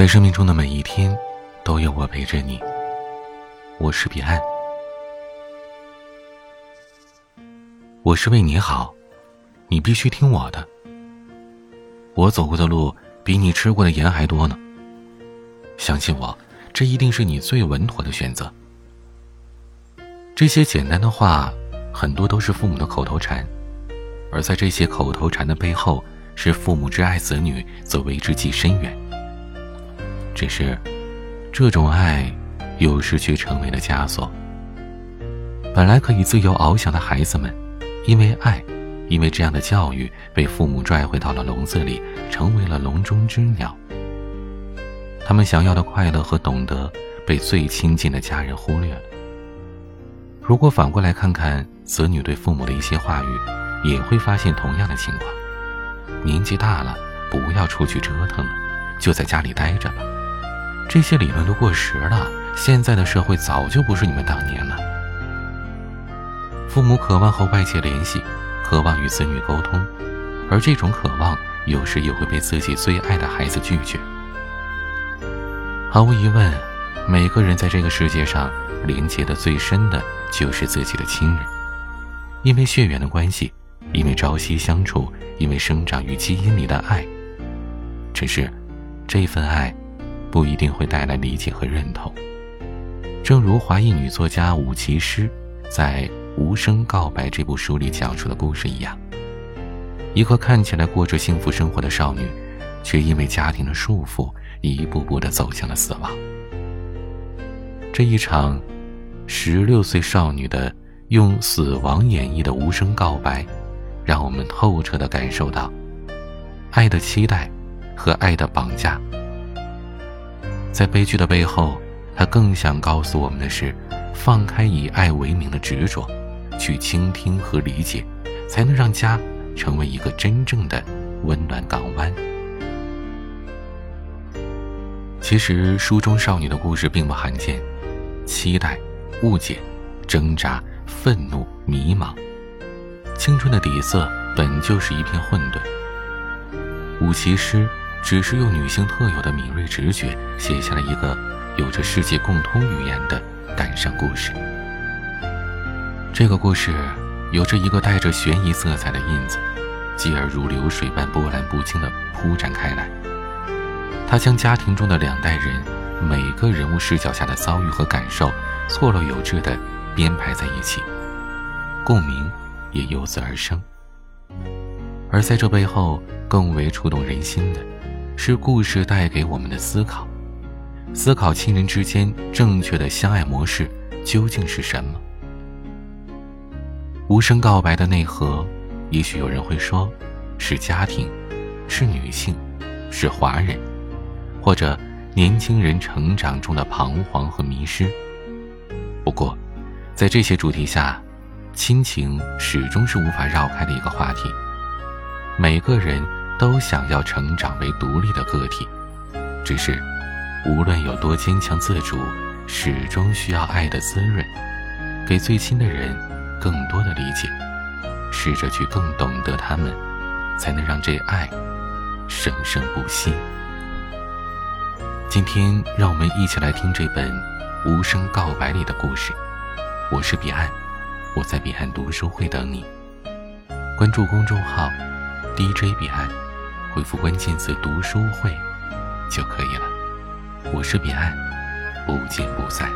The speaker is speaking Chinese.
在生命中的每一天，都有我陪着你。我是彼岸，我是为你好，你必须听我的。我走过的路比你吃过的盐还多呢。相信我，这一定是你最稳妥的选择。这些简单的话，很多都是父母的口头禅，而在这些口头禅的背后，是父母之爱子女，则为之计深远。只是，这种爱，有时却成为了枷锁。本来可以自由翱翔的孩子们，因为爱，因为这样的教育，被父母拽回到了笼子里，成为了笼中之鸟。他们想要的快乐和懂得，被最亲近的家人忽略了。如果反过来看看子女对父母的一些话语，也会发现同样的情况：年纪大了，不要出去折腾了，就在家里待着吧。这些理论都过时了，现在的社会早就不是你们当年了。父母渴望和外界联系，渴望与子女沟通，而这种渴望有时也会被自己最爱的孩子拒绝。毫无疑问，每个人在这个世界上连接的最深的就是自己的亲人，因为血缘的关系，因为朝夕相处，因为生长于基因里的爱。只是，这份爱。不一定会带来理解和认同。正如华裔女作家武其诗在《无声告白》这部书里讲述的故事一样，一个看起来过着幸福生活的少女，却因为家庭的束缚，一步步地走向了死亡。这一场十六岁少女的用死亡演绎的无声告白，让我们透彻地感受到爱的期待和爱的绑架。在悲剧的背后，他更想告诉我们的是：放开以爱为名的执着，去倾听和理解，才能让家成为一个真正的温暖港湾。其实，书中少女的故事并不罕见，期待、误解、挣扎、愤怒、迷茫，青春的底色本就是一片混沌。武其诗。只是用女性特有的敏锐直觉，写下了一个有着世界共通语言的感伤故事。这个故事有着一个带着悬疑色彩的印子，继而如流水般波澜不惊地铺展开来。他将家庭中的两代人每个人物视角下的遭遇和感受，错落有致地编排在一起，共鸣也由此而生。而在这背后，更为触动人心的。是故事带给我们的思考，思考亲人之间正确的相爱模式究竟是什么？无声告白的内核，也许有人会说，是家庭，是女性，是华人，或者年轻人成长中的彷徨和迷失。不过，在这些主题下，亲情始终是无法绕开的一个话题。每个人。都想要成长为独立的个体，只是无论有多坚强自主，始终需要爱的滋润，给最亲的人更多的理解，试着去更懂得他们，才能让这爱生生不息。今天，让我们一起来听这本《无声告白》里的故事。我是彼岸，我在彼岸读书会等你。关注公众号 DJ 彼岸。回复关键字“读书会”就可以了。我是彼岸，不见不散。